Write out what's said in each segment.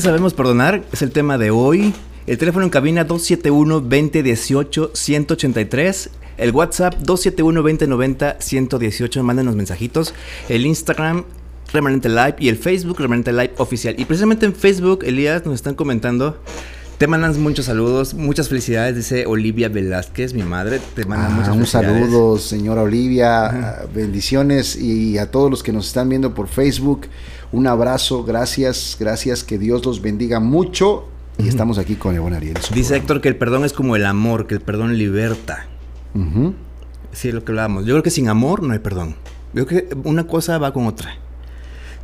sabemos perdonar? Es el tema de hoy. El teléfono en cabina 271-2018-183. El WhatsApp 271-2090-118. Mándenos mensajitos. El Instagram Remanente Live y el Facebook Remanente Live oficial. Y precisamente en Facebook, Elías, nos están comentando. Te mandan muchos saludos, muchas felicidades, dice Olivia Velázquez, mi madre. Te manda Ah, muchas un saludo, señora Olivia. Bendiciones y a todos los que nos están viendo por Facebook. Un abrazo, gracias, gracias, que Dios los bendiga mucho. Y estamos aquí con el buen Ariel. Dice programa. Héctor que el perdón es como el amor, que el perdón liberta. Sí, es lo que hablábamos. Yo creo que sin amor no hay perdón. Yo creo que una cosa va con otra.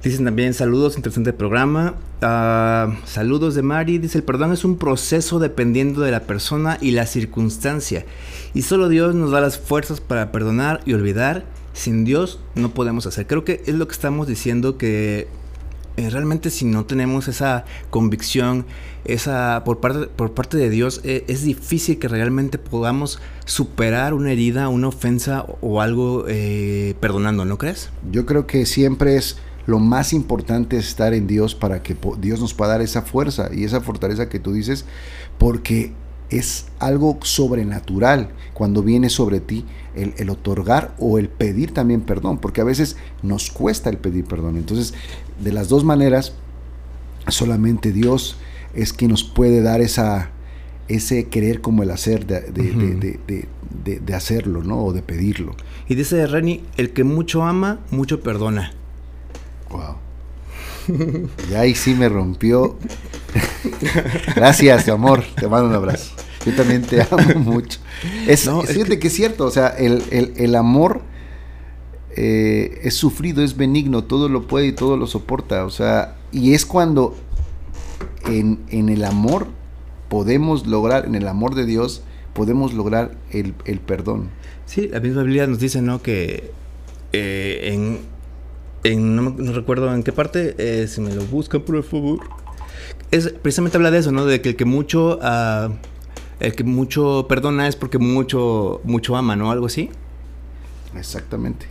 Dicen también saludos, interesante programa. Ah, saludos de Mari. Dice, el perdón es un proceso dependiendo de la persona y la circunstancia. Y solo Dios nos da las fuerzas para perdonar y olvidar. Sin Dios no podemos hacer. Creo que es lo que estamos diciendo que eh, realmente si no tenemos esa convicción, esa por parte, por parte de Dios, eh, es difícil que realmente podamos superar una herida, una ofensa o, algo eh, perdonando, ¿no crees? Yo creo que siempre es lo más importante es estar en Dios para que Dios nos pueda dar esa fuerza y esa fortaleza que tú dices, porque es algo sobrenatural cuando viene sobre ti el otorgar o el pedir también perdón, porque a veces nos cuesta el pedir perdón. Entonces, de las dos maneras, solamente Dios es quien nos puede dar esa ese querer como el hacer de, de- de- de- hacerlo, ¿no? O de pedirlo. Y dice Reni, el que mucho ama, mucho perdona. Wow. Y ahí sí me rompió. Gracias, amor. Te mando un abrazo. Yo también te amo mucho. Es, No, es fíjate que... es cierto. O sea, el, el- el amor eh, es sufrido, es benigno, todo lo puede y todo lo soporta. O sea, y es cuando en, en el amor podemos lograr, en el amor de Dios, podemos lograr el, el perdón. Sí, la misma Biblia nos dice, ¿no? Que eh, en, en- no, no recuerdo en qué parte, eh, si me lo buscan, por favor. Es, precisamente habla de eso, ¿no? De que el que mucho, ah, el que mucho perdona es porque mucho, mucho ama, ¿no? Algo así. Exactamente.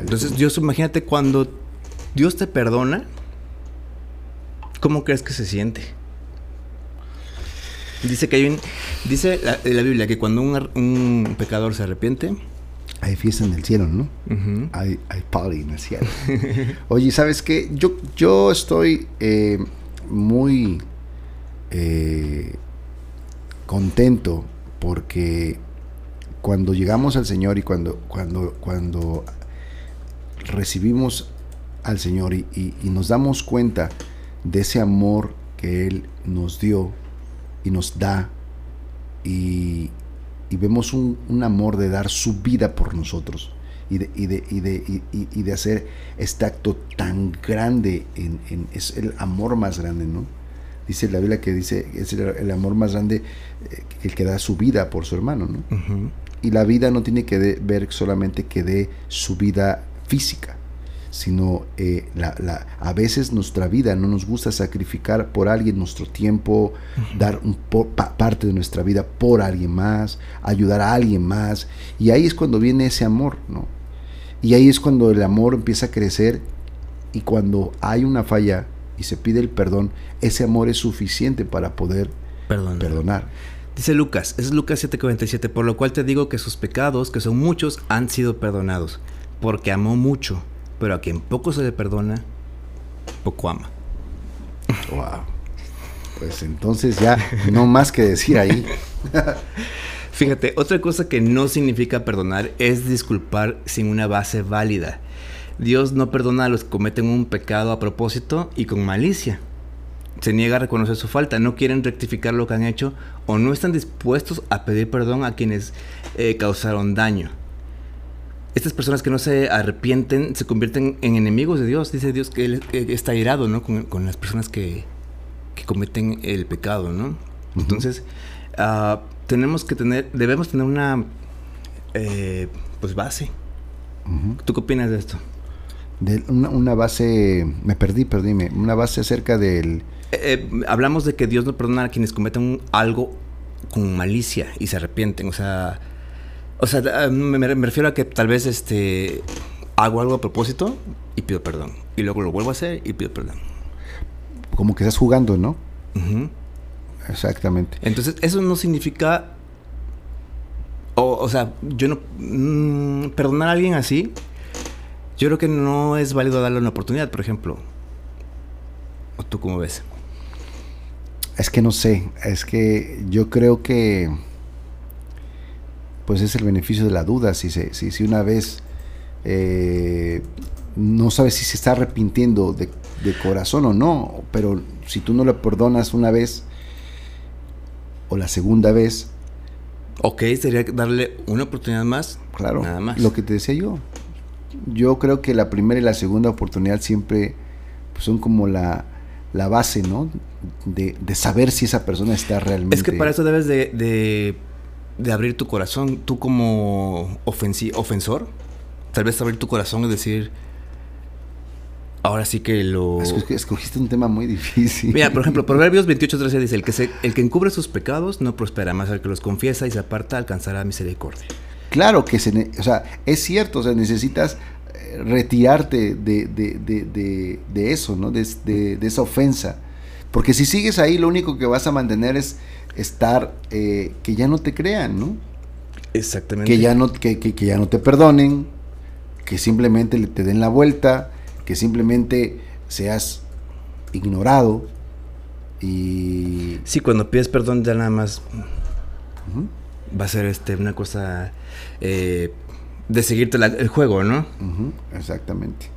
Entonces, Dios, imagínate cuando Dios te perdona, ¿cómo crees que se siente? Dice que hay un, dice la, la Biblia que cuando un, pecador se arrepiente, hay fiesta en el cielo, ¿no? Hay, hay party en el cielo. Oye, ¿sabes qué? Yo, yo estoy eh, muy eh, contento porque cuando llegamos al Señor y cuando, cuando, cuando recibimos al Señor y, y- y nos damos cuenta de ese amor que Él nos dio y nos da y, y vemos un, un amor de dar su vida por nosotros y de, y de, y de, y- de hacer este acto tan grande, en, en- es el amor más grande, ¿no? Dice la Biblia que dice, es el, el amor más grande eh, el que da su vida por su hermano, ¿no? Y la vida no tiene que ver solamente que dé su vida física, sino eh, la, la- a veces nuestra vida no nos gusta sacrificar por alguien nuestro tiempo, dar un po- pa- parte de nuestra vida por alguien más, ayudar a alguien más. Y ahí es cuando viene ese amor, ¿no? Y ahí es cuando el amor empieza a crecer y cuando hay una falla y se pide el perdón, ese amor es suficiente para poder Perdón. perdonar. Dice Lucas, es Lucas 7:47, por lo cual te digo que sus pecados, que son muchos, han sido perdonados, porque amó mucho, pero a quien poco se le perdona, poco ama. Wow. Pues entonces ya no más que decir ahí. Fíjate, otra cosa que no significa perdonar es disculpar sin una base válida. Dios no perdona a los que cometen un pecado a propósito y con malicia. Se niega a reconocer su falta, no quieren rectificar lo que han hecho o no están dispuestos a pedir perdón a quienes eh, causaron daño. Estas personas que no se arrepienten se convierten en enemigos de Dios. Dice Dios que Él está irado ¿no? con, con las personas que, que cometen el pecado. ¿no? Entonces, ah, tenemos que tener, debemos tener una eh, pues base. Ujú. ¿Tú qué opinas de esto? De una, una base, me perdí, perdíme, una base acerca del... Eh, eh, hablamos de que Dios no perdona a quienes cometen un- algo con malicia y se arrepienten. O sea, o sea, ah, me, me refiero a que tal vez este hago algo a propósito y pido perdón. Y luego lo vuelvo a hacer y pido perdón. como que estás jugando, ¿no? Exactamente. Entonces, eso no significa. O, o sea, yo no. mm, perdonar a alguien así. Yo creo que no es válido darle una oportunidad, por ejemplo. ¿O tú cómo ves? Es que no sé, es que yo creo que pues es el beneficio de la duda. Si, se, si, si una vez eh, no sabes si se está arrepintiendo de, de corazón o no, pero si tú no le perdonas una vez o la segunda vez, Ok, sería darle una oportunidad más. claro, Nada más. lo que te decía yo. Yo creo que la primera y la segunda oportunidad siempre pues, son como la, la base, ¿no? De, de saber si esa persona está realmente... Es que para eso debes de, de, de abrir tu corazón. Tú como ofensi- ofensor, tal vez abrir tu corazón y decir, ahora sí que lo... Es escogiste un tema muy difícil. Mira, por ejemplo, Proverbios 28.13 dice, el que, se, el que encubre sus pecados no prospera, más el que los confiesa y se aparta alcanzará misericordia. Claro que se, o sea, es cierto, o sea, necesitas eh, retirarte de, de- de- de- de eso, ¿no? De, de- de esa ofensa. Porque si sigues ahí, lo único que vas a mantener es estar, eh, que ya no te crean, ¿no? Exactamente. Que ya no, que, que- que ya no te perdonen, que simplemente le- te den la vuelta, que simplemente seas ignorado y... Sí, cuando pides perdón ya nada más va a ser este, una cosa eh, de seguirte la- el juego, ¿no? exactamente.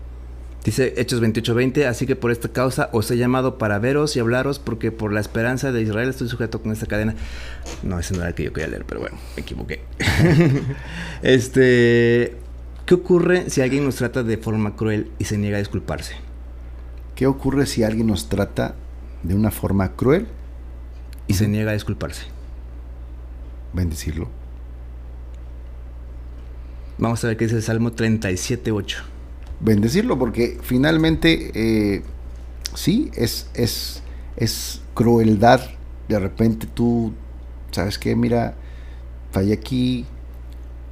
Dice Hechos 28:20, así que por esta causa os he llamado para veros y hablaros porque por la esperanza de Israel estoy sujeto con esta cadena. No, ese no era el que yo quería leer, pero bueno, me equivoqué. este, ¿qué ocurre si alguien nos trata de forma cruel y se niega a disculparse? ¿Qué ocurre si alguien nos trata de una forma cruel? Y se niega a disculparse. Bendecirlo. Vamos a ver qué dice el Salmo 37:8. Bendecirlo porque finalmente eh, sí, es, es, es crueldad. De repente tú, ¿sabes qué? Mira, fallé aquí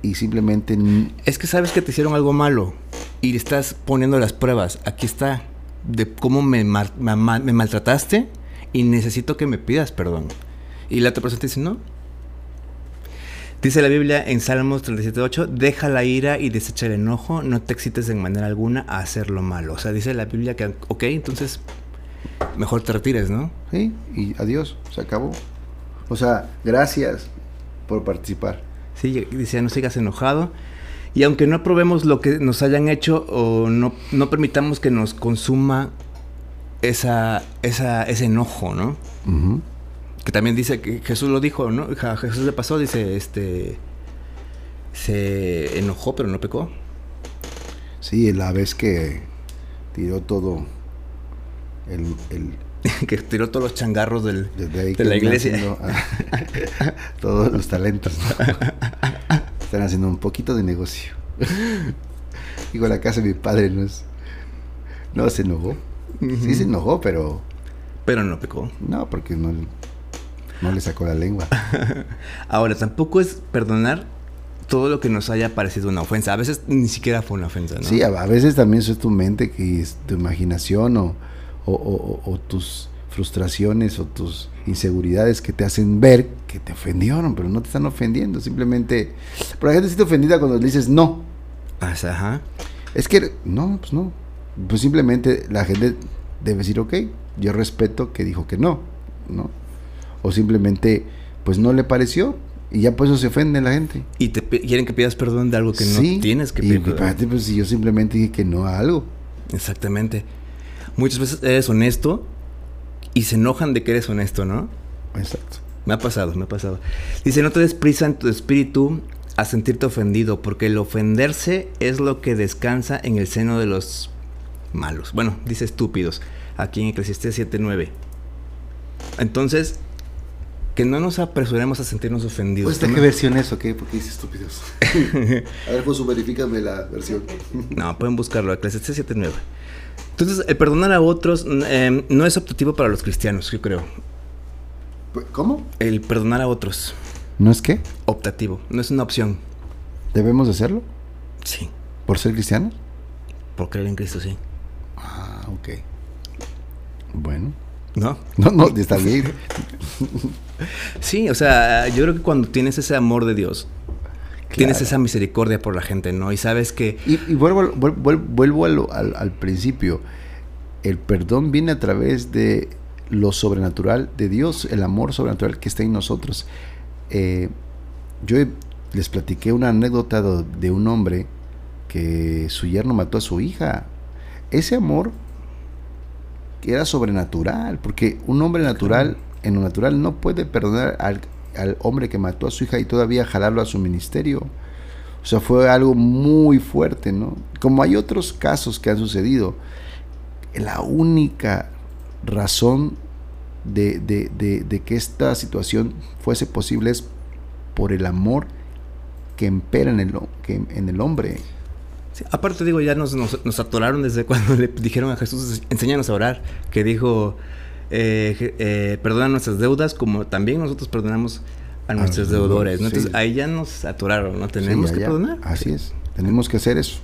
y simplemente... Es que sabes que te hicieron algo malo y estás poniendo las pruebas. Aquí está de cómo me, me maltrataste y necesito que me pidas perdón. Y la otra persona te dice, no. Dice la Biblia en Salmos 37.8, deja la ira y desecha el enojo, no te excites en manera alguna a hacer lo malo. O sea, dice la Biblia que, ok, entonces mejor te retires, ¿no? Sí, y adiós, se acabó. O sea, gracias por participar. Sí, dice, no sigas enojado. Y aunque no aprobemos lo que nos hayan hecho o no, no permitamos que nos consuma esa, esa, ese enojo, ¿no? Ujú. Que también dice que Jesús lo dijo, ¿no? A Jesús le pasó, dice, este... Se enojó pero no pecó. Sí, la vez que tiró todo el, el, que tiró todos los changarros del, de la iglesia. ah, todos los talentos. ¿no? Están haciendo un poquito de negocio. Digo, la casa de mi padre no es. No se enojó. Sí se enojó, pero Pero no pecó. no, porque no, no le sacó la lengua. Ahora, tampoco es perdonar todo lo que nos haya parecido una ofensa. A veces ni siquiera fue una ofensa, ¿no? Sí, a, veces también eso es tu mente, que es tu imaginación o, o- o- o- o tus frustraciones o tus inseguridades que te hacen ver que te ofendieron, pero no te están ofendiendo. Simplemente. Pero la gente se siente ofendida cuando le dices no. Ajá. Es que, no, pues no. Pues simplemente la gente debe decir, ok, yo respeto que dijo que no, ¿no? O simplemente, pues no le pareció y ya por eso se ofende la gente. Y te quieren que pidas perdón de algo que Sí, no tienes que y pedir espérate, pues si yo simplemente dije que no a algo. Exactamente. Muchas veces eres honesto y se enojan de que eres honesto, ¿no? Exacto. Me ha pasado, me ha pasado. Dice, no te des prisa en tu espíritu a sentirte ofendido, porque el ofenderse es lo que descansa en el seno de los malos. Bueno, dice estúpidos, aquí en Eclesiastés 7.9. Entonces, que no nos apresuremos a sentirnos ofendidos. Pues, ¿de Que qué versión es o qué? Porque dice estúpidos. a ver, pues verifícame la versión. No, pueden buscarlo, Eclesiastés 7.9. Entonces, el perdonar a otros eh, no es optativo para los cristianos, yo creo. ¿Cómo? El perdonar a otros, ¿No es qué? optativo, no es una opción. ¿Debemos de hacerlo? Sí, ¿Por ser cristianos? por creer en Cristo, sí. Ah, ok. Bueno. ¿No? No, no, está bien. sí, o sea, yo creo que cuando tienes ese amor de Dios, tienes esa misericordia por la gente, ¿no? Y sabes que... Y, vuelvo, vuelvo, al, principio. El perdón viene a través de lo sobrenatural de Dios, el amor sobrenatural que está en nosotros. Eh, yo les platiqué una anécdota de un hombre que su yerno mató a su hija. Ese amor era sobrenatural, porque un hombre natural, en lo natural, no puede perdonar al, al hombre que mató a su hija y todavía jalarlo a su ministerio. O sea, fue algo muy fuerte, ¿no? Como hay otros casos que han sucedido, la única razón de, de, que esta situación fuese posible es por el amor que impera en el, que, en el hombre. Aparte digo, ya nos, nos, atoraron desde cuando le dijeron a Jesús, enséñanos a orar, que dijo, eh, eh, perdona nuestras deudas como también nosotros perdonamos a nuestros deudores. Entonces ahí ya nos atoraron, ¿no? Tenemos que perdonar. Así es, tenemos que hacer eso.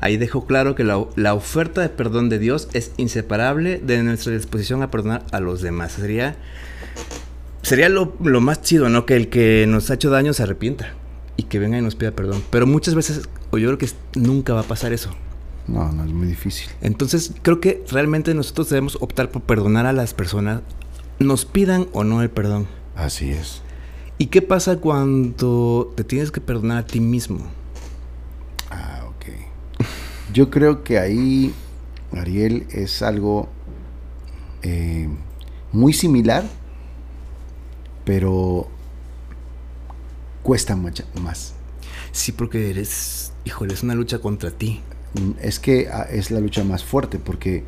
Ahí dejó claro que la, oferta de perdón de Dios es inseparable de nuestra disposición a perdonar a los demás. Sería, sería lo, lo más chido, ¿no? Que el que nos ha hecho daño se arrepienta y que venga y nos pida perdón. Pero muchas veces, o yo creo que nunca va a pasar eso. No, no es muy difícil. Entonces, creo que realmente nosotros debemos optar por perdonar a las personas, nos pidan o no el perdón. Así es. ¿Y qué pasa cuando te tienes que perdonar a ti mismo? Ah, ok. Yo creo que ahí, Ariel, es algo eh, muy similar, pero cuesta mucho más. Sí, porque eres, híjole, es una lucha contra ti. Mm, es que ah, es la lucha más fuerte porque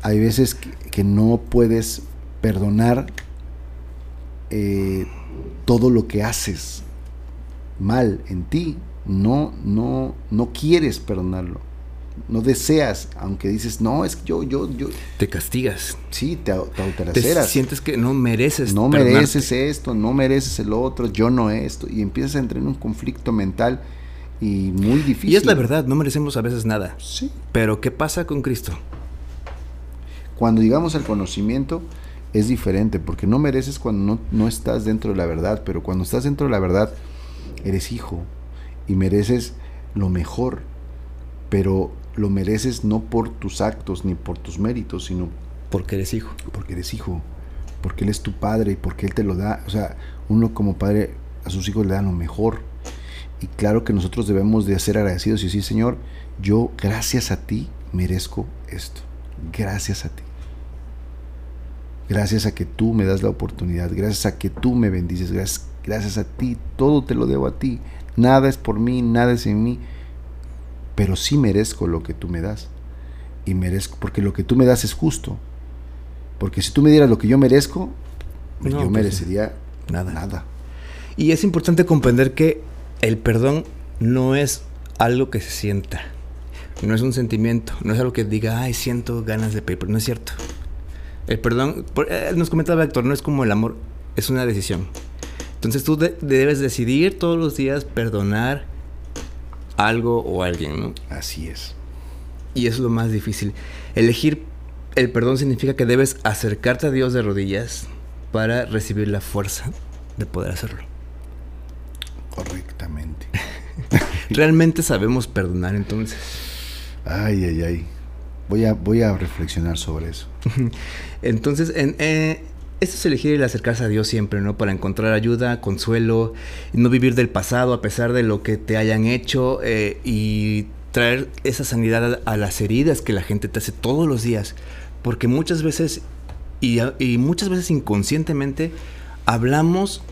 hay veces que, no puedes perdonar eh, todo lo que haces mal en ti. No, no, no quieres perdonarlo. No deseas, aunque dices, no, es que yo, yo, yo. Te castigas. Sí, te, te Te sientes que no mereces. No mereces esto, no mereces el otro, yo no esto. Y empiezas a entrar en un conflicto mental y muy difícil. Y es la verdad, no merecemos a veces nada. Sí. Pero ¿qué pasa con Cristo? Cuando llegamos al conocimiento es diferente, porque no mereces cuando no, estás dentro de la verdad, pero cuando estás dentro de la verdad eres hijo y mereces lo mejor, pero lo mereces no por tus actos ni por tus méritos, sino porque eres hijo. Porque eres hijo, porque Él es tu padre y porque Él te lo da. O sea, uno como padre a sus hijos le da lo mejor y claro que nosotros debemos de ser agradecidos y decir, Señor, yo gracias a ti merezco esto. Gracias a ti. Gracias a que tú me das la oportunidad. Gracias a que tú me bendices. Gracias, gracias a ti. Todo te lo debo a ti. Nada es por mí, nada es en mí. Pero sí merezco lo que tú me das. Y merezco, porque lo que tú me das es justo. Porque si tú me dieras lo que yo merezco, yo pues merecería nada. nada. Y es importante comprender que el perdón no es algo que se sienta, no es un sentimiento, no es algo que diga, ay, siento ganas de pedir, no es cierto. El perdón, eh, nos comentaba Héctor, no es como el amor, es una decisión. Entonces tú debes decidir todos los días perdonar algo o alguien, ¿no? Así es. Y eso es lo más difícil. Elegir el perdón significa que debes acercarte a Dios de rodillas para recibir la fuerza de poder hacerlo. Correctamente. ¿Realmente sabemos perdonar entonces? Ay, ay, ay. Voy a, voy a reflexionar sobre eso. entonces, en, eh, esto es elegir el acercarse a Dios siempre, ¿no? Para encontrar ayuda, consuelo, no vivir del pasado a pesar de lo que te hayan hecho eh, y traer esa sanidad a, las heridas que la gente te hace todos los días. Porque muchas veces, y, y muchas veces inconscientemente, hablamos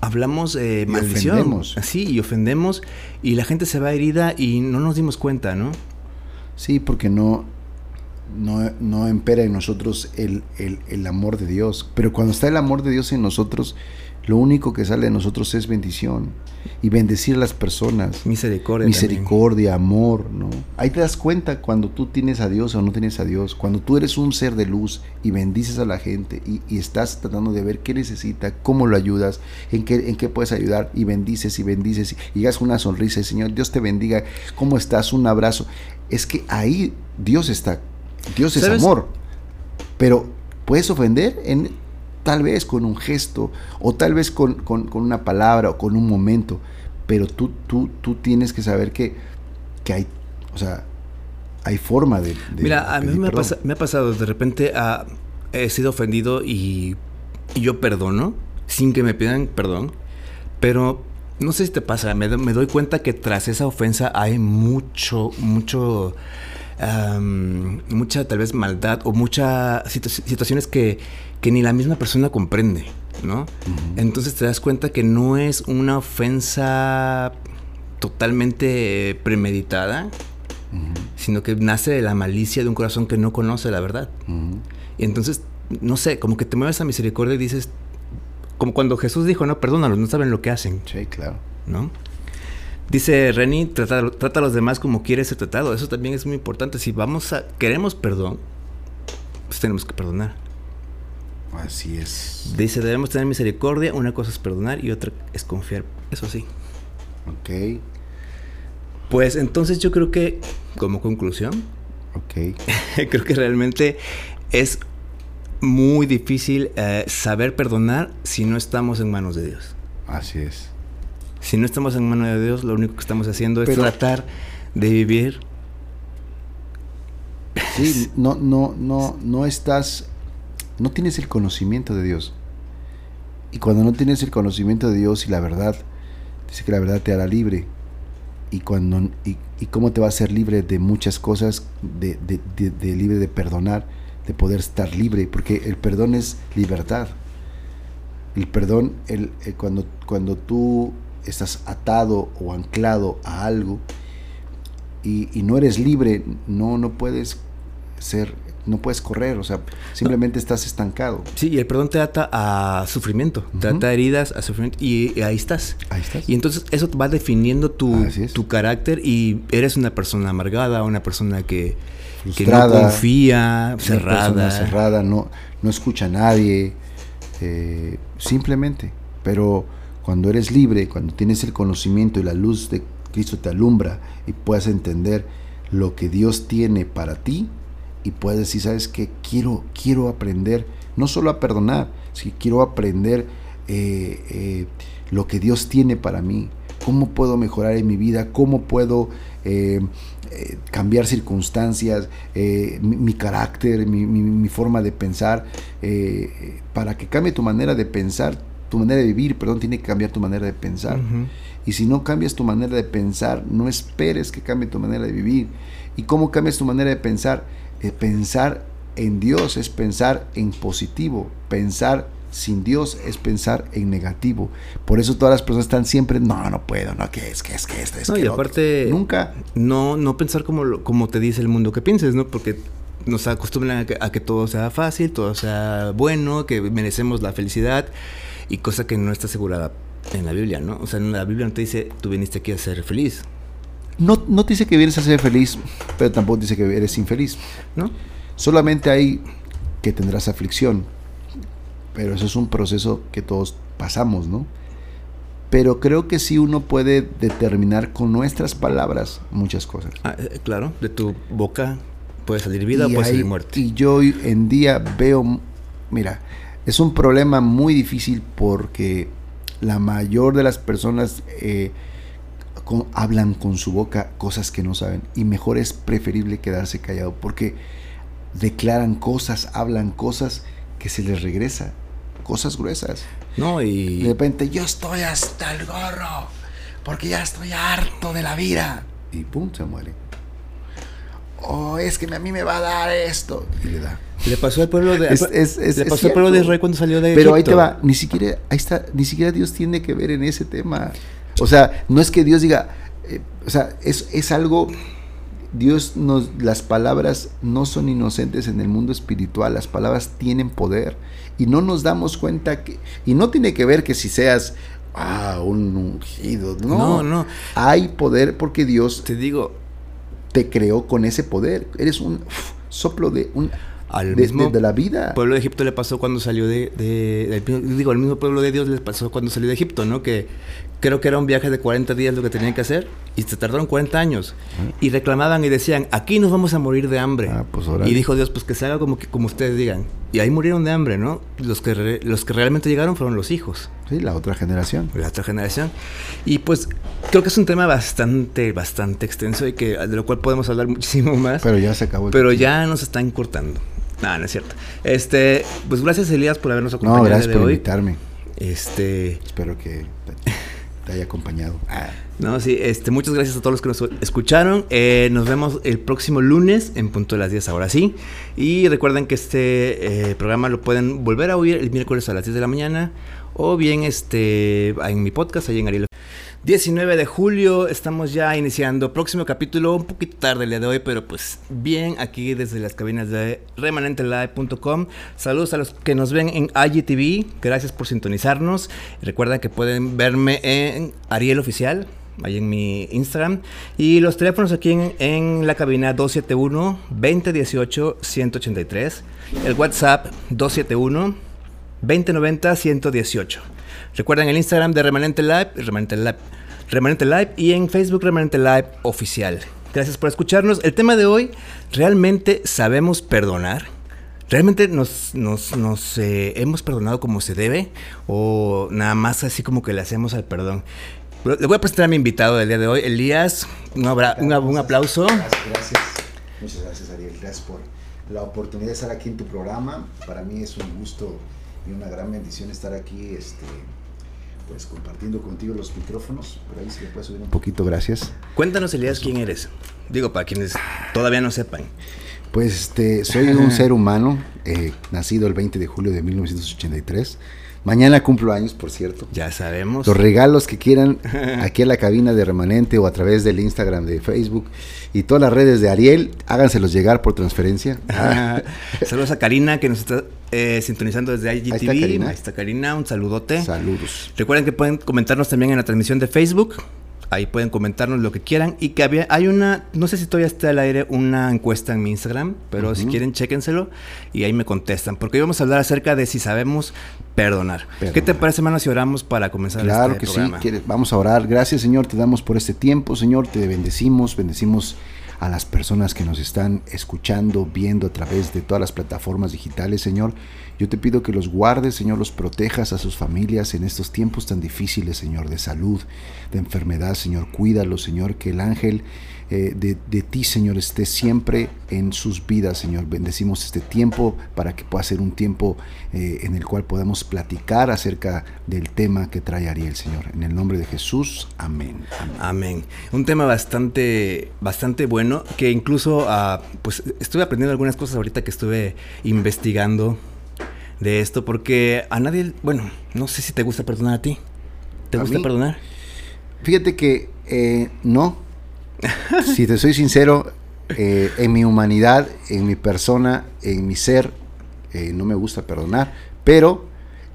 hablamos eh, maldición. Así, y ofendemos y la gente se va herida y no nos dimos cuenta, ¿no? Sí, porque no, no, no empera en nosotros el, el, el, amor de Dios. Pero cuando está el amor de Dios en nosotros, lo único que sale de nosotros es bendición y bendecir a las personas. Misericordia. Misericordia, amor, ¿no? Ahí te das cuenta cuando tú tienes a Dios o no tienes a Dios. Cuando tú eres un ser de luz y bendices a la gente y, estás tratando de ver qué necesita, cómo lo ayudas, en qué, en qué puedes ayudar y bendices y bendices y llegas una sonrisa y Señor, Dios te bendiga, ¿cómo estás? Un abrazo. Es que ahí Dios está. Dios es amor. Pero puedes ofender en, tal vez con un gesto o tal vez con, con, con una palabra o con un momento, pero tú, tú, tú tienes que saber que, que hay, o sea, hay forma de... de Mira, a mí me ha, me ha pasado, de repente ah, he sido ofendido y, y yo perdono sin que me pidan perdón, pero no sé si te pasa, me, me doy cuenta que tras esa ofensa hay mucho, mucho, am, mucha tal vez maldad o muchas situaciones que, que ni la misma persona comprende, ¿no? Entonces te das cuenta que no es una ofensa totalmente premeditada, sino que nace de la malicia de un corazón que no conoce la verdad. Y entonces, no sé, como que te mueves a misericordia y dices, como cuando Jesús dijo, no, perdónalos, no saben lo que hacen, Sí, claro. ¿no? Dice Reni, trata, trata a los demás como quieres ser tratado. Eso también es muy importante. Si vamos a, queremos perdón, pues tenemos que perdonar. Así es. Dice, debemos tener misericordia. Una cosa es perdonar y otra es confiar. Eso sí. Ok, Pues entonces yo creo que, como conclusión, ok. creo que realmente es muy difícil eh, saber perdonar si no estamos en manos de Dios. Así es. Si no estamos en manos de Dios, lo único que estamos haciendo es Pero- tratar de vivir. Sí, no, no, no, no estás, no tienes el conocimiento de Dios. Y cuando no tienes el conocimiento de Dios y la verdad, dice que la verdad te hará libre. Y cuando y, y cómo te va a hacer libre de muchas cosas, de, de- de- de libre de perdonar, de poder estar libre, porque el perdón es libertad. El perdón, el, el- cuando, cuando tú estás atado o anclado a algo, y, y no eres libre, no, no puedes ser, no puedes correr, o sea, simplemente estás estancado. Sí, y el perdón te ata a sufrimiento, te ata a heridas, a sufrimiento, y, y ahí estás. Ahí estás. Y entonces eso va definiendo tu, es. tu carácter y eres una persona amargada, una persona que, que no confía, cerrada. cerrada, no, no escucha a nadie, eh, simplemente. Pero cuando eres libre, cuando tienes el conocimiento y la luz de Cristo te alumbra y puedes entender lo que Dios tiene para ti y puedes decir, ¿sabes qué? Quiero, quiero aprender, no solo a perdonar, sino quiero aprender eh, eh, lo que Dios tiene para mí, cómo puedo mejorar en mi vida, cómo puedo eh, cambiar circunstancias, mi, carácter, mi, forma de pensar, para que cambie tu manera de pensar, tu manera de vivir, perdón, tiene que cambiar tu manera de pensar. Y si no cambias tu manera de pensar, no esperes que cambie tu manera de vivir. ¿Y cómo cambias tu manera de pensar? Eh, pensar en Dios es pensar en positivo. Pensar sin Dios es pensar en negativo. Por eso todas las personas están siempre, no, no puedo, no, que es, que es, que esto, es No, que y lo otro". aparte- Nunca. No, no pensar como, como te dice el mundo que pienses, ¿no? Porque nos acostumbran a que, a que todo sea fácil, todo sea bueno, que merecemos la felicidad y cosa que no está asegurada en la Biblia, ¿no? O sea, en la Biblia no te dice, tú viniste aquí a ser feliz, No, no te dice que vienes a ser feliz, pero tampoco dice que eres infeliz. ¿no? Solamente hay que tendrás aflicción, pero eso es un proceso que todos pasamos, ¿no? Pero creo que sí uno puede determinar con nuestras palabras muchas cosas. Ah, eh, claro, de tu boca puede salir vida o puede hay- salir muerte. Y yo hoy en día veo, mira, es un problema muy difícil porque la mayor de las personas eh, con- hablan con su boca cosas que no saben y mejor es preferible quedarse callado porque declaran cosas, hablan cosas que se les regresa, cosas gruesas. No, De y repente yo estoy hasta el gorro porque ya estoy harto de la vida y pum se muere. Oh, es que a mí me va a dar esto y le da. le pasó al pueblo de Es- es- es- le pasó al pueblo de. Israel cuando salió de Pero ahí te va, ni siquiera, ahí está, ni siquiera Dios tiene que ver en ese tema. O sea, no es que Dios diga, eh, o sea, es, es algo, Dios nos, las palabras no son inocentes en el mundo espiritual, las palabras tienen poder y no nos damos cuenta que, y no tiene que ver que si seas, ah, un ungido, no, No, no. hay poder porque Dios Te digo, te creó con ese poder, eres un uf, soplo de un al de, mismo de- de la vida. Al pueblo de Egipto le pasó cuando salió de, de- digo, al mismo pueblo de Dios le pasó cuando salió de Egipto, ¿no? Que, creo que era un viaje de 40 días lo que tenían que hacer y se tardaron 40 años y reclamaban y decían, aquí nos vamos a morir de hambre. Ah, pues, y dijo Dios, pues que se haga como, que, como ustedes digan. Y ahí murieron de hambre, ¿no? Los que, re- los que realmente llegaron fueron los hijos, Sí, la otra generación. la otra generación. Y pues creo que es un tema bastante, bastante extenso y que de lo cual podemos hablar muchísimo más. Pero ya se acabó el Pero tiempo. ya nos están cortando. No, no es cierto. Este, pues gracias Elías por habernos acompañado No, gracias de por hoy. invitarme. Este, Espero que haya acompañado. Ah, no, sí, este, muchas gracias a todos los que nos escucharon. Eh, nos vemos el próximo lunes en punto de las 10 ahora sí. Y recuerden que este eh, programa lo pueden volver a oír el miércoles a las 10 de la mañana o bien este en mi podcast ahí en Ariel 19 de julio, estamos ya iniciando próximo capítulo, un poquito tarde el día de hoy, pero pues bien aquí desde las cabinas de remanentelive.com. Saludos a los que nos ven en IGTV, gracias por sintonizarnos. Recuerden que pueden verme en Ariel Oficial, ahí en mi Instagram. Y los teléfonos aquí en, en la cabina 271-2018-183, el WhatsApp 271 2090-118. Recuerden el Instagram de Remanente Live, Remanente Live, Remanente Live y en Facebook Remanente Live Oficial. Gracias por escucharnos. El tema de hoy, ¿realmente sabemos perdonar? ¿Realmente nos, nos, nos, eh, hemos perdonado como se debe? ¿O nada más así como que le hacemos al perdón? Le voy a presentar a mi invitado del día de hoy, Elías. Un, abra- un- un aplauso. Gracias, gracias. Muchas gracias, Ariel. Gracias por la oportunidad de estar aquí en tu programa. Para mí es un gusto y una gran bendición estar aquí, este, pues compartiendo contigo los micrófonos. Por ahí se le puede subir un poquito, gracias. Cuéntanos, Elías, quién eres. Digo, para quienes todavía no sepan. Pues este, soy un ser humano, eh, nacido el 20 de julio de 1983. Mañana cumplo años, por cierto. Ya sabemos. Los regalos que quieran aquí en la cabina de Remanente o a través del Instagram de Facebook y todas las redes de Ariel, háganselos llegar por transferencia. Ah, Saludos a Karina que nos está eh, sintonizando desde IGTV. está Karina. Ahí está Karina, un saludote. Saludos. Recuerden que pueden comentarnos también en la transmisión de Facebook. Ahí pueden comentarnos lo que quieran. Y que había, hay una, no sé si todavía está al aire, una encuesta en mi Instagram. Pero si quieren, chéquenselo. Y ahí me contestan. Porque hoy vamos a hablar acerca de si sabemos perdonar. ¿Qué te parece, hermano, si oramos para comenzar Claro este que programa? sí. quiere- Vamos a orar. Gracias, Señor. Te damos por este tiempo, Señor. Te bendecimos. Bendecimos a las personas que nos están escuchando, viendo a través de todas las plataformas digitales, Señor. Yo te pido que los guardes, Señor, los protejas a sus familias en estos tiempos tan difíciles, Señor, de salud, de enfermedad, Señor. Cuídalos, Señor, que el ángel eh, de, de ti, Señor, esté siempre en sus vidas, Señor. Bendecimos este tiempo para que pueda ser un tiempo eh, en el cual podamos platicar acerca del tema que trae Ariel, Señor. En el nombre de Jesús, amén. amén. Amén. Un tema bastante, bastante bueno que incluso, ah, pues estuve aprendiendo algunas cosas ahorita que estuve investigando de esto porque a nadie, bueno, no sé si te gusta perdonar a ti. ¿Te ¿A gusta mí? perdonar? Fíjate que eh, no. si te soy sincero, eh, en mi humanidad, en mi persona, en mi ser, eh, no me gusta perdonar, pero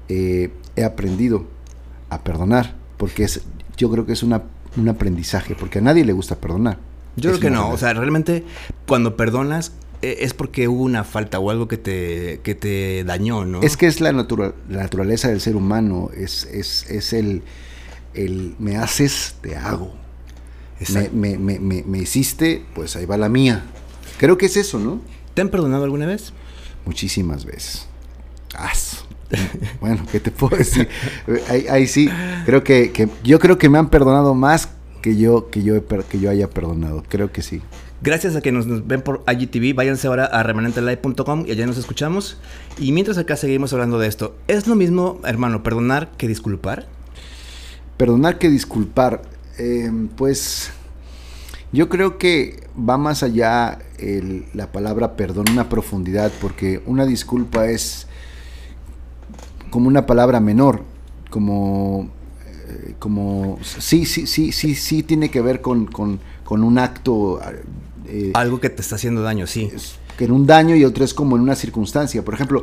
eh, he aprendido a perdonar, porque es, yo creo que es una, un aprendizaje, porque a nadie le gusta perdonar. Yo Es creo que no. O sea, realmente cuando perdonas eh, es porque hubo una falta o algo que te, que te dañó, ¿no? Es que es la, natura- la naturaleza del ser humano, es, es, es el, el me haces, te hago. Me, me, me, hiciste, pues ahí va la mía. Creo que es eso, ¿no? ¿Te han perdonado alguna vez? Muchísimas veces. As. Bueno, ¿qué te puedo decir? Ahí, ahí sí, creo que, que yo creo que me han perdonado más que yo que yo que yo haya perdonado. Creo que sí. Gracias a que nos, nos ven por IGTV, váyanse ahora a remanentelive.com y allá nos escuchamos. Y mientras acá seguimos hablando de esto, ¿es lo mismo, hermano, perdonar que disculpar? Perdonar que disculpar, eh, pues yo creo que va más allá el- la palabra perdón, una profundidad, porque una disculpa es como una palabra menor, como, eh, como sí, sí, sí, sí, sí tiene que ver con, con, con un acto eh, Algo que te está haciendo daño, sí. es que en un daño y otro es como en una circunstancia. Por ejemplo,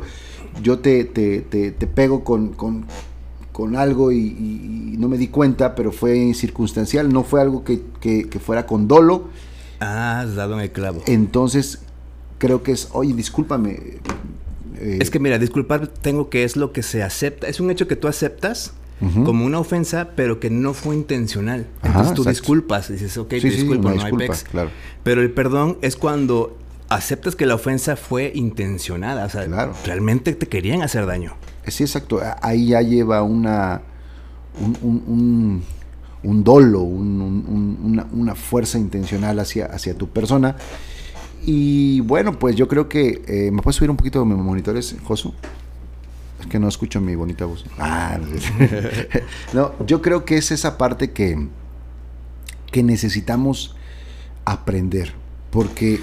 yo te, te, te, te pego con, con, con algo y, y- y no me di cuenta, pero fue circunstancial, no fue algo que, que- que fuera con dolo. Ah, has dado en el clavo. Entonces, creo que es, oye, discúlpame. eh, Es que mira, disculpar tengo que es lo que se acepta. Es un hecho que tú aceptas como una ofensa, pero que no fue intencional. Entonces tú disculpas, dices, ok, te disculpo, no hay pex. Claro. Pero el perdón es cuando aceptas que la ofensa fue intencionada, o sea, realmente te querían hacer daño. Sí, exacto. Ahí ya lleva una un, dolo, una, fuerza intencional hacia, hacia tu persona. Y bueno, pues yo creo que... Eh, ¿Me puedes subir un poquito mis monitores, Josu? Es que no escucho mi bonita voz. Ah, no, yo creo que es esa parte que, que necesitamos aprender. Porque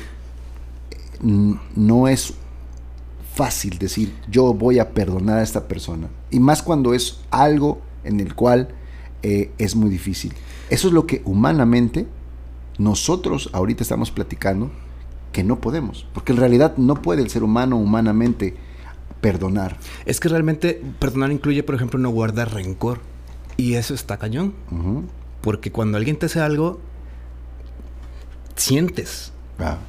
no es fácil decir yo voy a perdonar a esta persona. Y más cuando es algo en el cual eh, es muy difícil. Eso es lo que humanamente nosotros ahorita estamos platicando que no podemos, porque en realidad no puede el ser humano humanamente perdonar. Es que realmente perdonar incluye, por ejemplo, no guardar rencor. Y eso está cañón. Porque cuando alguien te hace algo, sientes. Ah.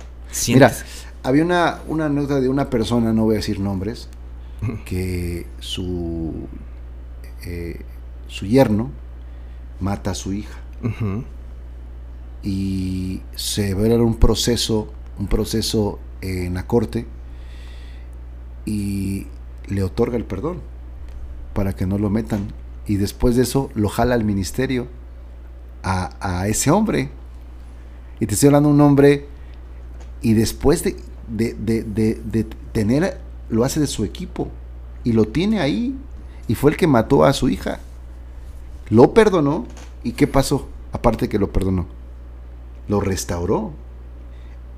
Mira, había una, una nota de una persona, no voy a decir nombres, que su eh, su yerno mata a su hija. Y se ve un proceso, un proceso en la corte y le otorga el perdón para que no lo metan. Y después de eso lo jala al ministerio a, ese hombre. Y te estoy hablando de un hombre y después de, de, de tener, lo hace de su equipo y lo tiene ahí. Y fue el que mató a su hija lo perdonó y ¿qué pasó? Aparte que lo perdonó, lo restauró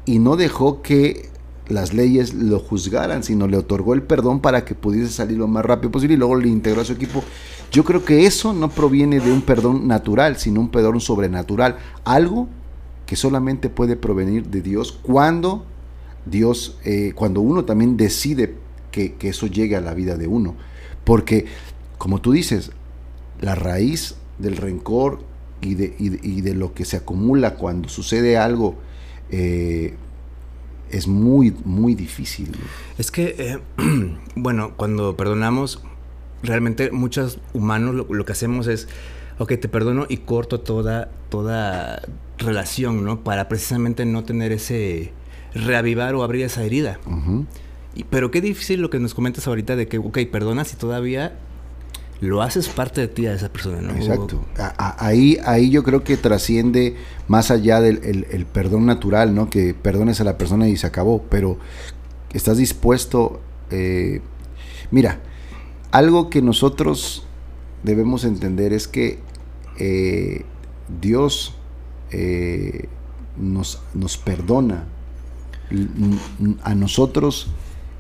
y no dejó que las leyes lo juzgaran, sino le otorgó el perdón para que pudiese salir lo más rápido posible y luego le integró a su equipo. Yo creo que eso no proviene de un perdón natural, sino un perdón sobrenatural, algo que solamente puede provenir de Dios cuando Dios, eh, cuando uno también decide que, que eso llegue a la vida de uno. Porque, como tú dices, la raíz del rencor y de, y lo que se acumula cuando sucede algo eh, es muy, muy difícil. Es que, eh, bueno, cuando perdonamos, realmente muchos humanos lo, que hacemos es, ok, te perdono y corto toda, toda relación, ¿no? Para precisamente no tener ese reavivar o abrir esa herida. y, pero qué difícil lo que nos comentas ahorita de que, ok, perdonas y todavía lo haces parte de ti a esa persona, ¿no? Exacto. ahí, ahí yo creo que trasciende más allá del el, perdón natural, ¿no? Que perdones a la persona y se acabó, pero estás dispuesto... Eh, mira, algo que nosotros debemos entender es que eh, Dios eh, nos, nos perdona a nosotros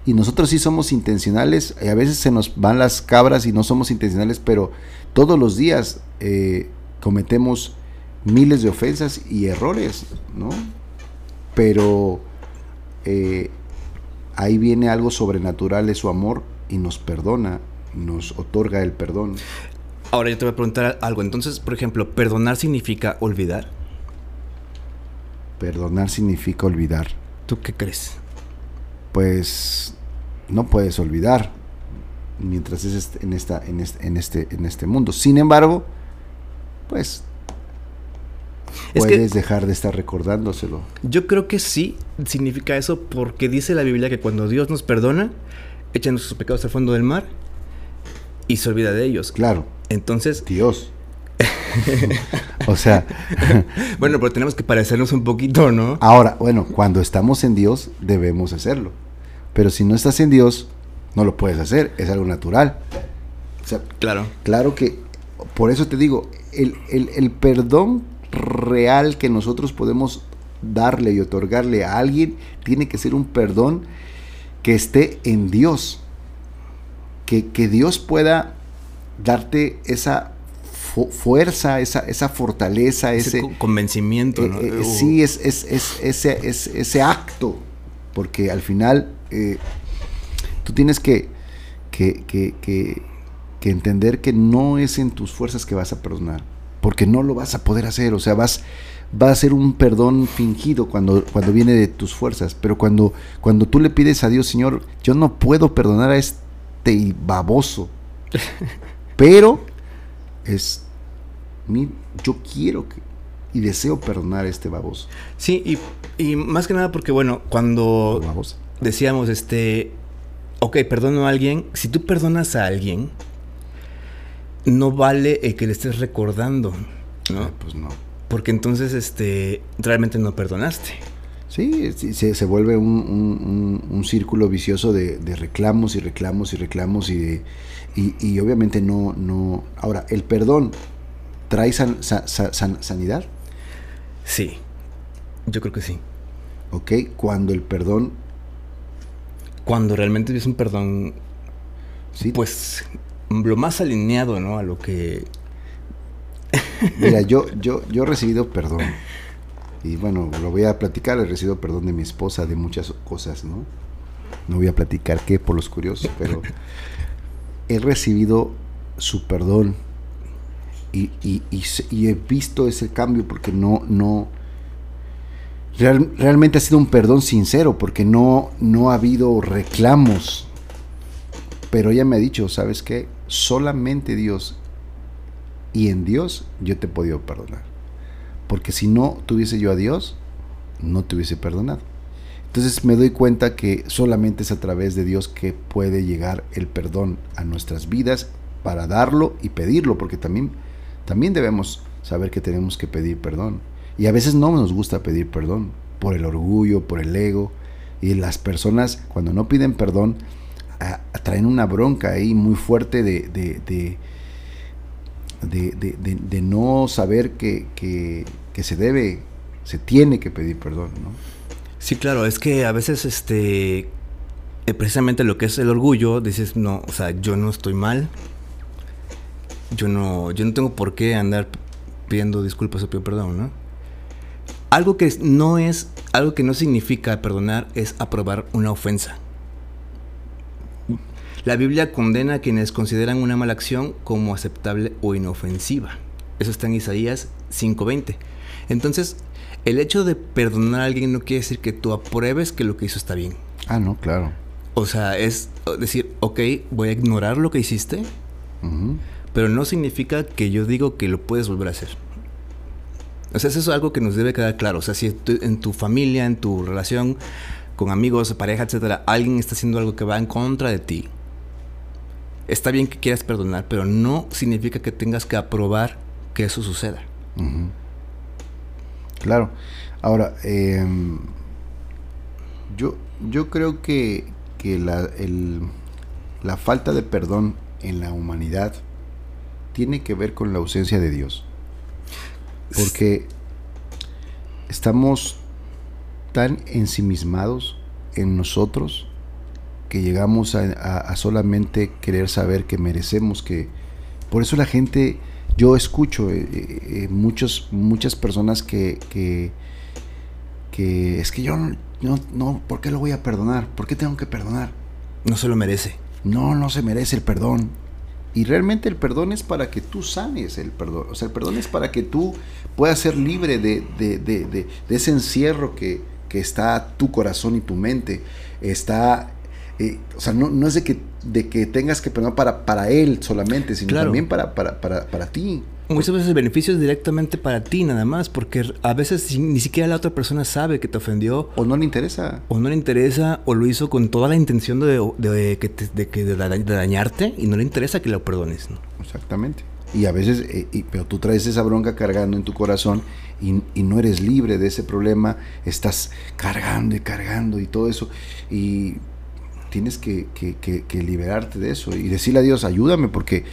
y nosotros sí somos intencionales, y a veces se nos van las cabras y no somos intencionales, pero todos los días eh, cometemos miles de ofensas y errores, ¿no? Pero eh, ahí viene algo sobrenatural de su amor y nos perdona, nos otorga el perdón. Ahora yo te voy a preguntar algo. Entonces, por ejemplo, ¿perdonar significa olvidar? Perdonar significa olvidar. ¿Tú qué crees? pues no puedes olvidar mientras es en, esta, en, este, en, este, en este mundo. Sin embargo, pues puedes dejar de estar recordándoselo. Yo creo que sí significa eso porque dice la Biblia que cuando Dios nos perdona, echa nuestros pecados al fondo del mar y se olvida de ellos. Claro. Entonces... Dios. o sea... bueno, pero tenemos que parecernos un poquito, ¿no? Ahora, bueno, cuando estamos en Dios debemos hacerlo. Pero si no estás en Dios, no lo puedes hacer, es algo natural. claro. Claro que, por eso te digo, el, perdón real que nosotros podemos darle y otorgarle a alguien tiene que ser un perdón que esté en Dios. Que, Dios pueda darte esa fuerza, esa, esa fortaleza, ese, convencimiento. Eh, eh, sí, es, es, ese, es, ese acto, porque al final eh, tú tienes que, que, entender que no es en tus fuerzas que vas a perdonar, porque no lo vas a poder hacer, o sea, vas, va a ser un perdón fingido cuando, cuando viene de tus fuerzas, pero cuando, cuando tú le pides a Dios, Señor, yo no puedo perdonar a este baboso, pero es, yo quiero que, y deseo perdonar a este baboso. Sí, y, y más que nada porque, bueno, cuando Babosa. decíamos, este, ok, perdono a alguien, si tú perdonas a alguien, no vale el que le estés recordando, ¿no? Ah, Pues no. Porque entonces, este, realmente no perdonaste. Sí, sí, se, se vuelve un, un- un- un círculo vicioso de, de reclamos y reclamos y reclamos y, de- y, y obviamente no, no... Ahora, el perdón trae san- sa- sa- san- sanidad, Sí, yo creo que sí. ¿ok? Cuando el perdón, Cuando realmente es un perdón, sí, pues, lo más alineado, ¿no? A lo que... Mira, yo, yo, yo he recibido perdón. Y bueno, lo voy a platicar. He recibido perdón de mi esposa de muchas cosas, ¿no? No voy a platicar qué por los curiosos, pero he recibido su perdón. Y, he visto ese cambio porque no, no. real- realmente ha sido un perdón sincero porque no, no ha habido reclamos. Pero ella me ha dicho, ¿sabes qué? Solamente Dios y en Dios yo te he podido perdonar. Porque si no tuviese yo a Dios, no te hubiese perdonado. Entonces me doy cuenta que solamente es a través de Dios que puede llegar el perdón a nuestras vidas para darlo y pedirlo, porque también, también debemos saber que tenemos que pedir perdón. Y a veces no nos gusta pedir perdón por el orgullo, por el ego. Y las personas cuando no piden perdón a- traen una bronca ahí muy fuerte de, de- de- de, no saber que, que- que se debe, se tiene que pedir perdón, ¿no? Sí, claro, es que a veces, este, eh, precisamente lo que es el orgullo, dices, no, o sea, yo no estoy mal, yo no, yo no tengo por qué andar pidiendo disculpas o pidiendo perdón, ¿no? Algo que no es, algo que no significa perdonar es aprobar una ofensa. La Biblia condena a quienes consideran una mala acción como aceptable o inofensiva. Eso está en Isaías 5:20. Entonces, el hecho de perdonar a alguien no quiere decir que tú apruebes que lo que hizo está bien. Ah, no, claro. O sea, es decir, ok, voy a ignorar lo que hiciste. Pero no significa que yo digo que lo puedes volver a hacer. O sea, eso es algo que nos debe quedar claro. O sea, si en tu familia, en tu relación con amigos, pareja, etcétera, alguien está haciendo algo que va en contra de ti, está bien que quieras perdonar, pero no significa que tengas que aprobar que eso suceda. Claro. Ahora, em, yo, yo creo que, que la, la falta de perdón en la humanidad tiene que ver con la ausencia de Dios. Porque estamos tan ensimismados en nosotros que llegamos a, a- a solamente querer saber que merecemos que... Por eso la gente, yo escucho eh, eh, eh, muchos, muchas personas que, que, que es que yo no, no, no, ¿por qué lo voy a perdonar? ¿Por qué tengo que perdonar? No se lo merece. No, no se merece el perdón. Y realmente el perdón es para que tú sanes el perdón. O sea, el perdón es para que tú puedas ser libre de, de- de- de- de ese encierro que, que está tu corazón y tu mente. Está. eh, o sea, no, no es de que, de que tengas que perdonar para, para él solamente, sino Claro. también para, para, para, para ti. Muchas veces el beneficio es directamente para ti nada más, porque a veces ni siquiera la otra persona sabe que te ofendió O no le interesa. o no le interesa o lo hizo con toda la intención de, de, que te- de que- de da- de dañarte y no le interesa que lo perdones. ¿no? Exactamente. Y a veces, eh, y- pero tú traes esa bronca cargando en tu corazón y, y no eres libre de ese problema, estás cargando y cargando y todo eso. Y tienes que- que liberarte de eso y decirle a Dios, ayúdame porque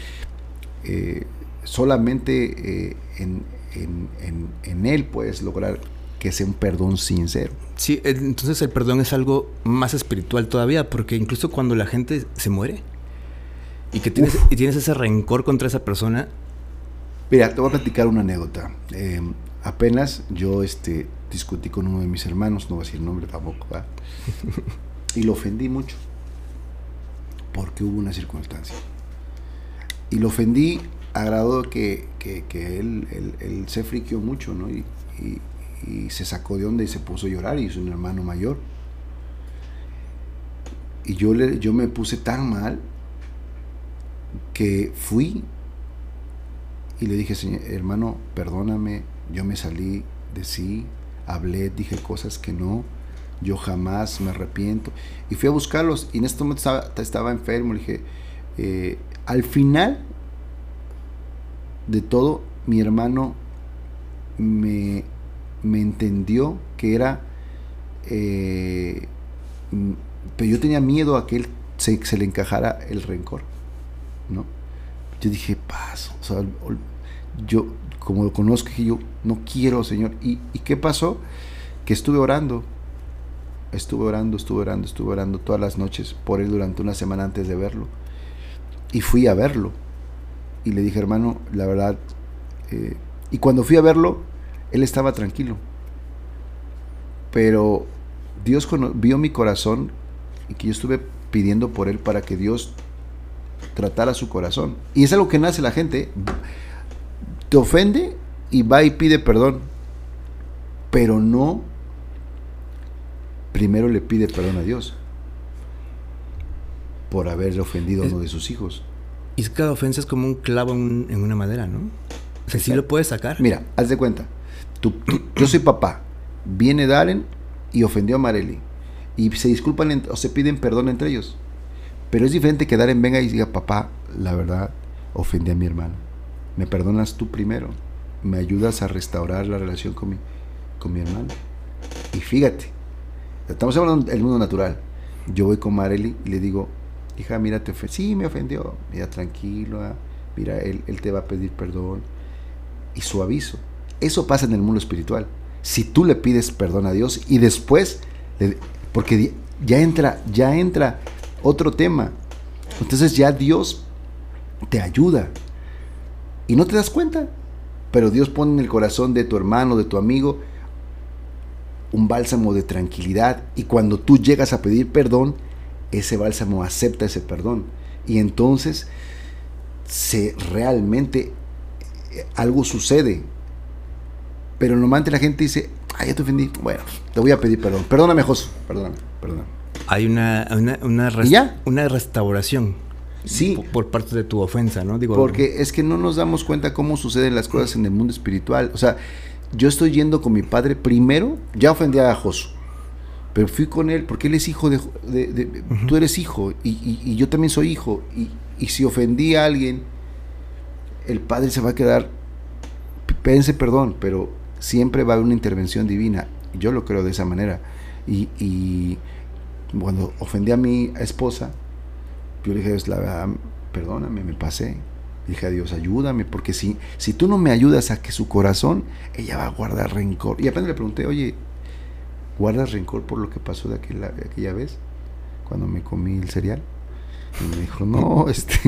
eh, solamente eh, en, en- en- en Él puedes lograr que sea un perdón sincero. Sí, entonces el perdón es algo más espiritual todavía, porque incluso cuando la gente se muere y que tienes, y tienes ese rencor contra esa persona, Mira, te voy a platicar una anécdota. Eh, apenas yo este, discutí con uno de mis hermanos, no voy a decir el nombre tampoco, ¿verdad? y lo ofendí mucho, porque hubo una circunstancia. Y lo ofendí a grado que, que- que él, él- él se friqueó mucho, ¿no? Y, y- y se sacó de onda y se puso a llorar, y es un hermano mayor. Y yo, le, yo me puse tan mal que fui y le dije, Señor, hermano, perdóname, yo me salí de sí, hablé, dije cosas que no, yo jamás me arrepiento. Y fui a buscarlos y en este momento estaba, estaba enfermo, le dije, eh, al final de todo, mi hermano me, me entendió que era, eh, pero yo tenía miedo a que él se, se le encajara el rencor, ¿no? Yo dije, paso, o sea, yo, como lo conozco, yo no quiero, Señor. ¿Y, ¿Y qué pasó? Que estuve orando, estuve orando, estuve orando, estuve orando todas las noches por él durante una semana antes de verlo. Y fui a verlo. Y le dije, hermano, la verdad, eh, y cuando fui a verlo, él estaba tranquilo. Pero Dios vio mi corazón y que yo estuve pidiendo por él para que Dios tratara su corazón. Y es algo que nace la gente te ofende y va y pide perdón. Pero no primero le pide perdón a Dios por haberle ofendido a uno de sus hijos. Y cada ofensa es como un clavo en, una madera, ¿no? O sea, sí lo puedes sacar. Mira, haz de cuenta. yo soy papá. Viene Darren y ofendió a Marely. Y se disculpan o se piden perdón entre ellos. Pero es diferente que Darren venga y diga, papá, la verdad, ofendí a mi hermano me perdonas tú primero, me ayudas a restaurar la relación con mi, con mi hermano. Y fíjate, estamos hablando del mundo natural. Yo voy con Marely y le digo, hija, mira, te sí, me ofendió, mira, tranquilo, ah, mira, él, él te va a pedir perdón. Y suavizo. Eso pasa en el mundo espiritual. Si tú le pides perdón a Dios y después, porque ya entra, ya entra otro tema. Entonces ya Dios te ayuda y no te das cuenta. Pero Dios pone en el corazón de tu hermano, de tu amigo, un bálsamo de tranquilidad. Y cuando tú llegas a pedir perdón, ese bálsamo acepta ese perdón. Y entonces se realmente eh, algo sucede. Pero normalmente la gente dice, ay, ya te ofendí. Bueno, te voy a pedir perdón. Perdóname, José. Perdóname, perdóname. Hay una, una, una restauración. Sí. Por, parte de tu ofensa, ¿no? Digo, porque es que no nos damos cuenta cómo suceden las cosas en el mundo espiritual. O sea, yo estoy yendo con mi padre primero, ya ofendí a Josu, pero fui con él porque él es hijo de... Tú eres hijo y, yo también soy hijo. Y, y, si ofendí a alguien, el padre se va a quedar... Pense perdón, pero siempre va a haber una intervención divina. Yo lo creo de esa manera. Y, y cuando ofendí a mi esposa, yo le dije, la verdad, perdóname, me pasé. Dije a Dios, ayúdame, porque si, si tú no me ayudas a que su corazón, ella va a guardar rencor. Y apenas le pregunté, oye, ¿guardas rencor por lo que pasó de aquella, aquella vez? Cuando me comí el cereal. Y me dijo, no, este,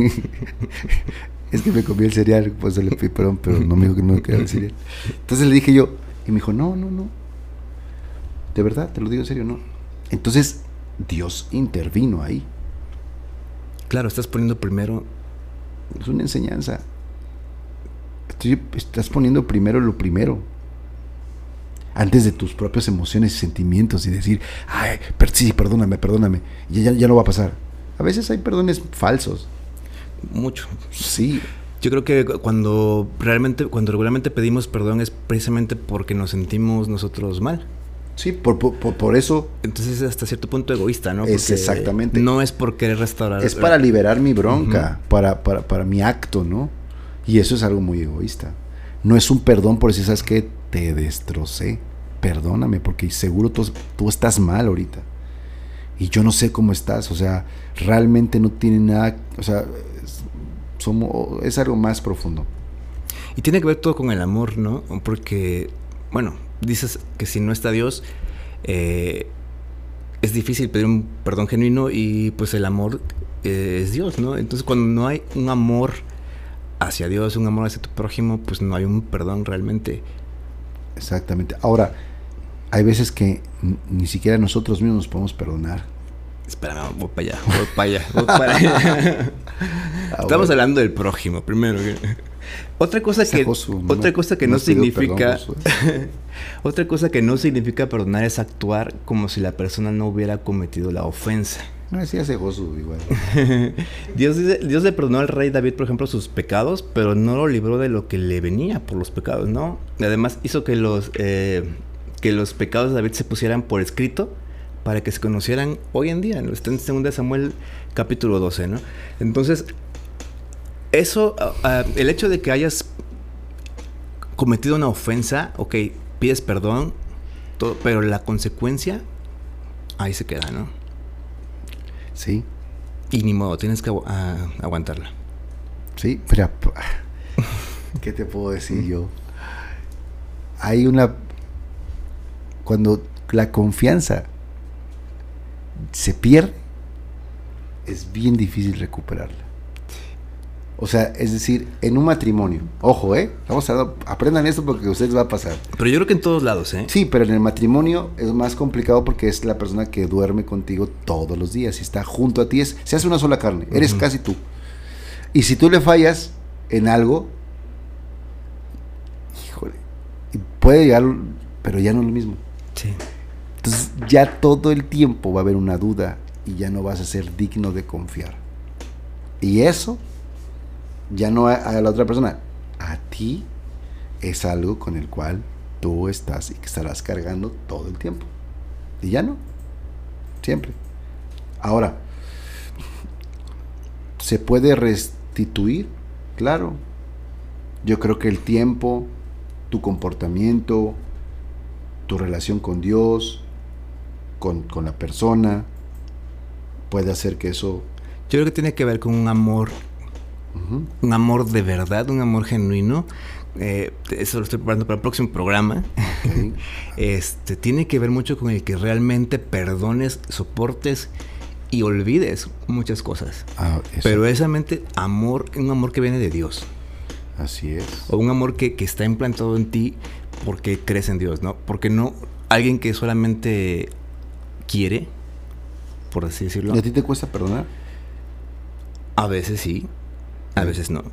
es que me comí el cereal, pues le pedí perdón, pero no me dijo que no quería el cereal. Entonces le dije yo, y me dijo, no, no, no. De verdad, te lo digo en serio, no. Entonces Dios intervino ahí. Claro, estás poniendo primero. Es una enseñanza. estás poniendo primero lo primero. Antes de tus propias emociones y sentimientos y decir, ay, sí, perdóname, perdóname. Y ya, ya no va a pasar. A veces hay perdones falsos. Mucho. Sí. Yo creo que cuando realmente, cuando regularmente pedimos perdón es precisamente porque nos sentimos nosotros mal. Sí, por, por, eso. Entonces es hasta cierto punto egoísta, ¿no? es exactamente. No es por querer restaurar. Es para liberar mi bronca, para, para, para, mi acto, ¿no? Y eso es algo muy egoísta. No es un perdón por decir, ¿sabes qué? Te destrocé. Perdóname, porque seguro tú, estás mal ahorita. Y yo no sé cómo estás. O sea, realmente no tiene nada. O sea, somos, es algo más profundo. Y tiene que ver todo con el amor, ¿no? Porque, bueno, dices que si no está Dios, eh, es difícil pedir un perdón genuino y pues el amor eh, es Dios, ¿no? Entonces cuando no hay un amor hacia Dios, un amor hacia tu prójimo, pues no hay un perdón realmente. Exactamente. Ahora, hay veces que ni siquiera nosotros mismos nos podemos perdonar. Espera, voy para allá, voy para allá, voy para allá. Ah, Estamos hablando del prójimo primero. Otra cosa que, otra cosa que no, significa... otra cosa que no significa perdonar es actuar como si la persona no hubiera cometido la ofensa. Así hace gozo igual. Dios, dice- Dios le perdonó al rey David, por ejemplo, sus pecados, pero no lo libró de lo que le venía por los pecados, ¿no? Además hizo que los, eh, que los pecados de David se pusieran por escrito para que se conocieran hoy en día. Está en 2 Samuel capítulo 12, ¿no? Entonces, eso, ah, ah, el hecho de que hayas cometido una ofensa, ok, pides perdón, todo, pero la consecuencia ahí se queda, ¿no? Sí, Y ni modo, tienes que agu- ah, aguantarla. sí, pero ¿qué te puedo decir yo? Hay una cuando la confianza se pierde es bien difícil recuperarla. O sea, es decir, en un matrimonio, ojo, ¿eh? Vamos a aprendan esto porque a ustedes va a pasar. Pero yo creo que en todos lados, ¿eh? Sí, pero en el matrimonio es más complicado porque es la persona que duerme contigo todos los días y está junto a ti. Es, se hace una sola carne, eres Ujú. casi tú. Y si tú le fallas en algo, híjole, puede llegar, pero ya no es lo mismo. Sí. Entonces ya todo el tiempo va a haber una duda y ya no vas a ser digno de confiar. Y eso, ya no a, la otra persona, a ti es algo con el cual tú estás y que estarás cargando todo el tiempo. Y ya no, siempre. Ahora, ¿se puede restituir? Claro. Yo creo que el tiempo, tu comportamiento, tu relación con Dios, con, con la persona, puede hacer que eso... Yo creo que tiene que ver con un amor, un amor de verdad, un amor genuino. Eh, eso lo estoy preparando para el próximo programa. Este tiene que ver mucho con el que realmente perdones, soportes y olvides muchas cosas. ah, Pero esa mente, amor, un amor que viene de Dios. así es. O un amor que, que está implantado en ti porque crees en Dios, ¿no? Porque no alguien que solamente quiere, por así decirlo. ¿Y a ti te cuesta perdonar? A veces sí, a veces no.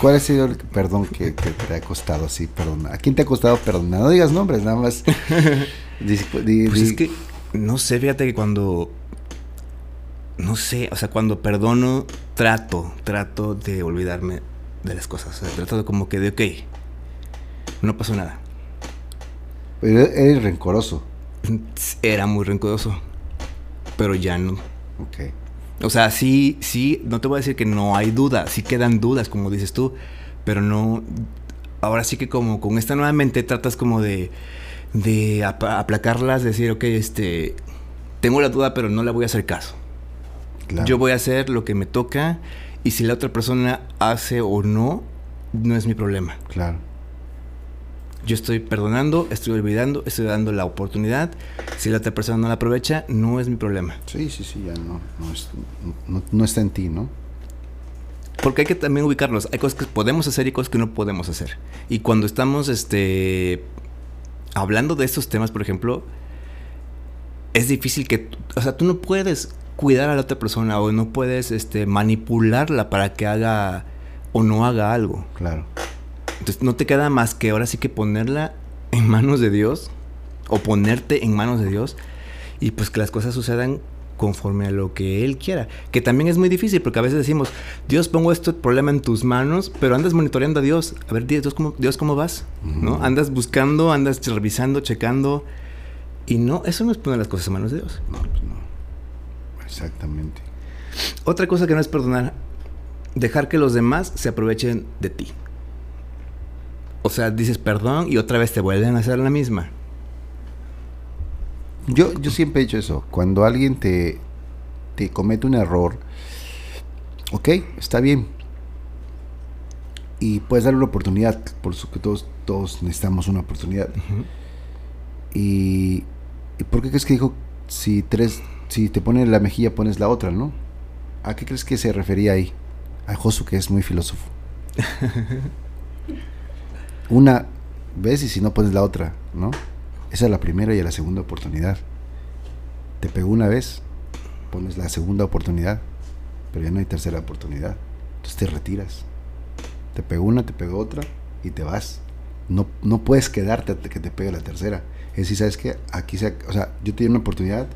¿Cuál ha sido el perdón que, que te ha costado así perdonar? ¿A quién te ha costado perdonar? No digas nombres, nada más. Di- di- Pues es que, no sé, fíjate que cuando. No sé, o sea, cuando perdono, trato, trato de olvidarme de las cosas. O sea, trato de como que de, ok, no pasó nada. Pero eres rencoroso. Era muy rencoroso, pero ya no. Ok. O sea, sí, sí, no te voy a decir que no hay duda, sí quedan dudas, como dices tú, pero no. Ahora sí que como con esta nueva mente tratas como de, de aplacarlas, decir, ok, este, tengo la duda, pero no le voy a hacer caso. Claro. Yo voy a hacer lo que me toca y si la otra persona hace o no, no es mi problema. Claro. Yo estoy perdonando, estoy olvidando, estoy dando la oportunidad. Si la otra persona no la aprovecha, no es mi problema. Sí, sí, sí, ya no, no, es- no- no está en ti, ¿no? Porque hay que también ubicarlos. Hay cosas que podemos hacer y cosas que no podemos hacer. Y cuando estamos este, hablando de estos temas, por ejemplo, es difícil que... O sea, tú no puedes cuidar a la otra persona o no puedes este, manipularla para que haga o no haga algo. Claro. Entonces no te queda más que ahora sí que ponerla en manos de Dios o ponerte en manos de Dios y pues que las cosas sucedan conforme a lo que Él quiera. Que también es muy difícil porque a veces decimos, Dios pongo este problema en tus manos, pero andas monitoreando a Dios. A ver, Dios, ¿cómo, Dios, ¿cómo vas? ¿No? Andas buscando, andas revisando, checando. Y no, eso no es poner las cosas en manos de Dios. No, pues no. Exactamente. Otra cosa que no es perdonar, dejar que los demás se aprovechen de ti. O sea, dices perdón y otra vez te vuelven a hacer la misma. Yo, yo siempre he hecho eso. Cuando alguien te, te comete un error, ok, está bien. Y puedes darle una oportunidad. Por eso que todos, todos necesitamos una oportunidad. Y, ¿y por qué crees que dijo si tres, si te pones la mejilla pones la otra, no? ¿A qué crees que se refería ahí? A Josu que es muy filósofo. Una vez y si no pones la otra, ¿no? Esa es la primera y la segunda oportunidad. Te pegó una vez, pones la segunda oportunidad, pero ya no hay tercera oportunidad. Entonces te retiras. Te pegó una, te pegó otra y te vas. No, no puedes quedarte hasta que te pegue la tercera. Es decir, ¿sabes qué? Aquí se, o sea, yo te di una oportunidad,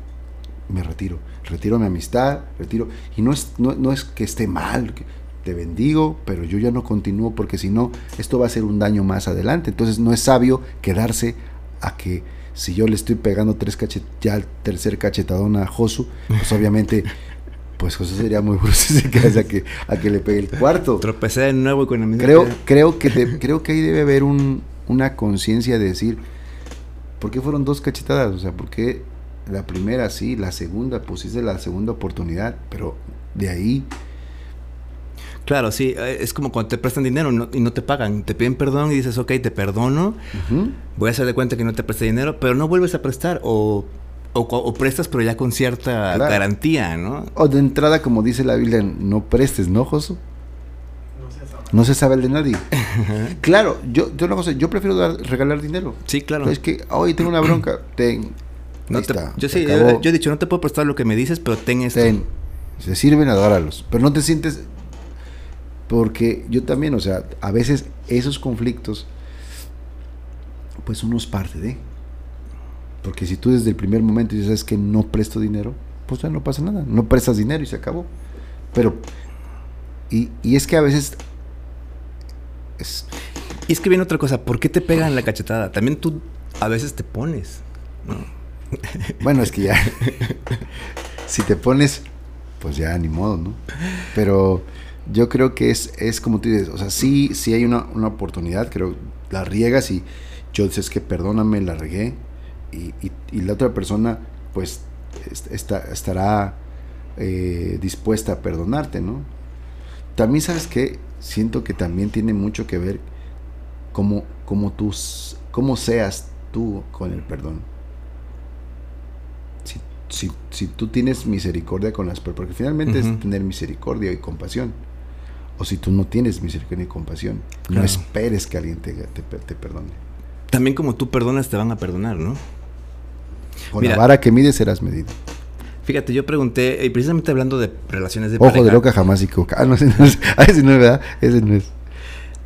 me retiro. Retiro mi amistad, retiro. Y no es, no, no es que esté mal, te bendigo, pero yo ya no continúo porque si no, esto va a ser un daño más adelante. Entonces no es sabio quedarse a que si yo le estoy pegando tres cachet ya el tercer cachetadón a Josu, pues obviamente pues José sería muy brusco si a que, a que le pegue el cuarto. Tropecé de nuevo con la misma. Creo, creo, que creo que ahí debe haber un, una conciencia de decir, ¿por qué fueron dos cachetadas? O sea, ¿por qué la primera sí, la segunda, pusiste la segunda oportunidad, pero de ahí... Claro, sí, eh, es como cuando te prestan dinero y no te pagan, te piden perdón y dices, ok, te perdono, voy a hacer de cuenta que no te presté dinero, pero no vuelves a prestar o o, prestas, pero ya con cierta garantía, ¿no? O de entrada, como dice la Biblia, no prestes, ¿no, Josu? No se sabe el de nadie. claro, yo, yo una cosa, yo prefiero dar, regalar dinero. Sí, claro. Es que hoy tengo una bronca, ten. No yo sí, yo, he dicho, no te puedo prestar lo que me dices, pero ten esto. Ten. Se sirven, adóralos. Pero no te sientes. Porque yo también, o sea, a veces esos conflictos, pues uno es parte de. Porque si tú desde el primer momento dices que no presto dinero, pues ya no pasa nada. No prestas dinero y se acabó. Pero, y, es que a veces... Y es que viene otra cosa, ¿por qué te pegan la cachetada? También tú a veces te pones. Bueno, es que ya... si te pones, pues ya ni modo, ¿no? Pero yo creo que es, es como tú dices, o sea, sí, sí hay una, una oportunidad, creo, la riegas y yo dices que perdóname, la regué, y, la otra persona pues está, estará eh, dispuesta a perdonarte, ¿no? También sabes que siento que también tiene mucho que ver cómo, cómo, tú, cómo seas tú con el perdón. Si, si, si tú tienes misericordia con las personas, porque finalmente es tener misericordia y compasión. O si tú no tienes misericordia y compasión, no esperes que alguien te, te, te perdone. También como tú perdonas, te van a perdonar, ¿no? Con la vara que mides serás medido. Fíjate, yo pregunté, y precisamente hablando de relaciones de Ojo de loca jamás y coca. Ah, no, ese no es, ah, ese no es, ¿verdad? Ese no es.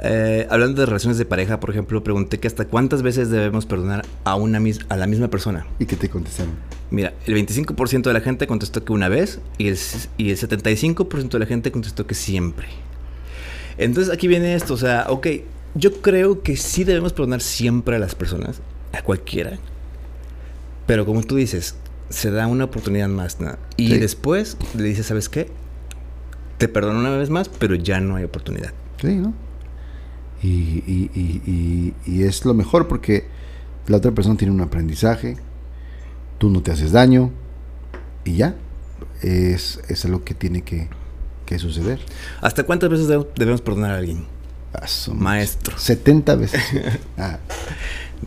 Eh, hablando de relaciones de pareja, por ejemplo, pregunté que hasta cuántas veces debemos perdonar a, una a la misma persona. ¿Y qué te contestaron? Mira, el 25% de la gente contestó que una vez y el, y el 75% de la gente contestó que siempre. Entonces aquí viene esto, o sea, ok, yo creo que sí debemos perdonar siempre a las personas, a cualquiera, pero como tú dices, se da una oportunidad más. ¿no? Y después le dices, ¿sabes qué? Te perdono una vez más, pero ya no hay oportunidad. Sí, ¿no? Y, y, y, y, es lo mejor porque la otra persona tiene un aprendizaje, tú no te haces daño y ya. Es, es lo que tiene que, que suceder. ¿Hasta cuántas veces debemos perdonar a alguien? Maestro. 70 veces. Ah.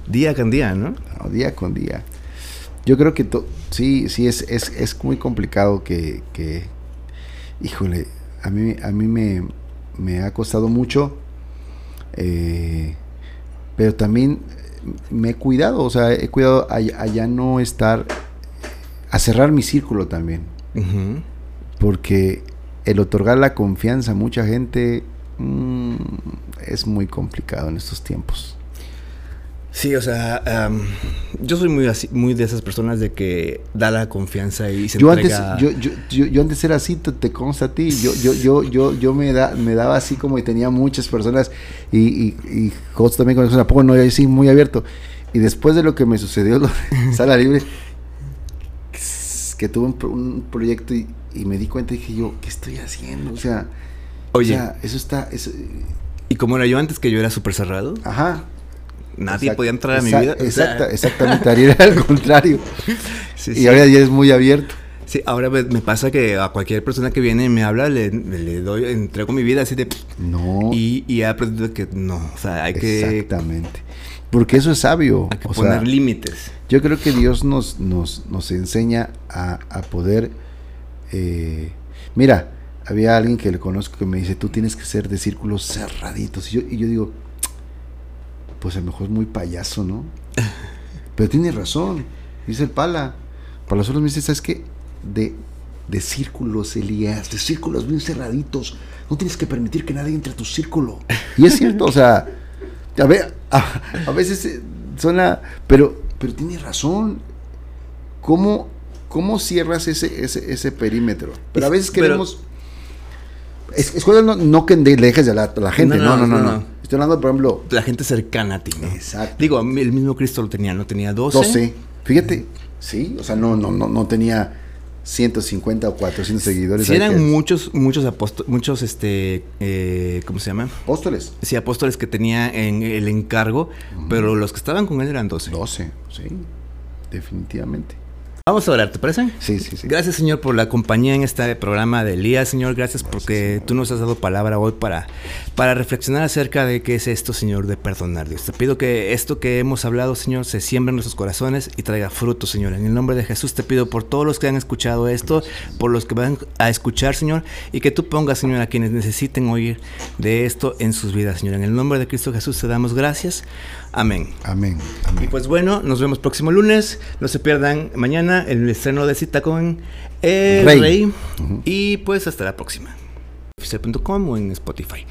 Día con día, ¿no? ¿no? Día con día. Yo creo que sí, sí, es, es, es muy complicado que, que, híjole, a mí, a mí me, me ha costado mucho, eh, pero también me he cuidado, o sea, he cuidado a, ya no estar, a cerrar mi círculo también. Porque el otorgar la confianza a mucha gente mm, es muy complicado en estos tiempos. Sí, o sea, yo soy muy así, muy de esas personas de que da la confianza y se yo Antes, yo, yo, yo, antes era así, te, consta a ti. Yo, yo, yo, yo, yo me, da, me daba así como y tenía muchas personas y, y, y también con eso, poco no, yo así muy abierto. Y después de lo que me sucedió, lo Sala Libre, que tuve un, proyecto y, me di cuenta y dije yo, ¿qué estoy haciendo? O sea, Oye, eso está... Eso, y como era yo antes, que yo era súper cerrado. Ajá nadie podía entrar a mi vida. Exacta, exactamente, Ariel al contrario. y ahora ya es muy abierto. Sí, ahora me pasa que a cualquier persona que viene y me habla, le, doy, entrego mi vida así de... No. Y, y he aprendido que no, o sea, hay que... Exactamente. Porque eso es sabio. Hay que poner límites. Yo creo que Dios nos, nos, nos enseña a, poder... Eh, mira, había alguien que le conozco que me dice, tú tienes que ser de círculos cerraditos. Y yo, y yo digo, pues a lo mejor es muy payaso, ¿no? Pero tiene razón, dice el pala. Para nosotros me dice, ¿sabes qué? De, de círculos, Elías, de círculos bien cerraditos. No tienes que permitir que nadie entre a tu círculo. Y es cierto, o sea, a, ver, a, veces suena, pero, pero tiene razón. ¿Cómo, ¿cómo cierras ese, ese, ese perímetro? Pero a Es- veces queremos... Es, es no, no que le dejes de la, gente, no no no, no, Estoy hablando, por ejemplo, La gente cercana a ti, ¿no? Exacto. Digo, el mismo Cristo lo tenía, ¿no? Tenía 12. 12. Fíjate, sí, o sea, no, no, no, no tenía 150 o 400 seguidores. Sí eran que- muchos, muchos apóstoles, muchos, este, eh, ¿cómo se llama? apóstoles. Sí, apóstoles que tenía en el encargo, pero los que estaban con él eran 12. 12, sí, definitivamente. Vamos a orar, ¿te parece? Sí, sí, sí. Gracias, Señor, por la compañía en este programa de Elías, Señor. Gracias porque tú nos has dado palabra hoy para, para reflexionar acerca de qué es esto, Señor, de perdonar, Dios. Te pido que esto que hemos hablado, Señor, se siembre en nuestros corazones y traiga fruto, Señor. En el nombre de Jesús te pido por todos los que han escuchado esto, por los que van a escuchar, Señor, y que tú pongas, Señor, a quienes necesiten oír de esto en sus vidas, Señor. En el nombre de Cristo Jesús te damos gracias. Amén. Amén, amén. Pues bueno, nos vemos próximo lunes. No se pierdan mañana el estreno de cita con el Rey. Rey. Y pues hasta la próxima. Oficial.com o en Spotify.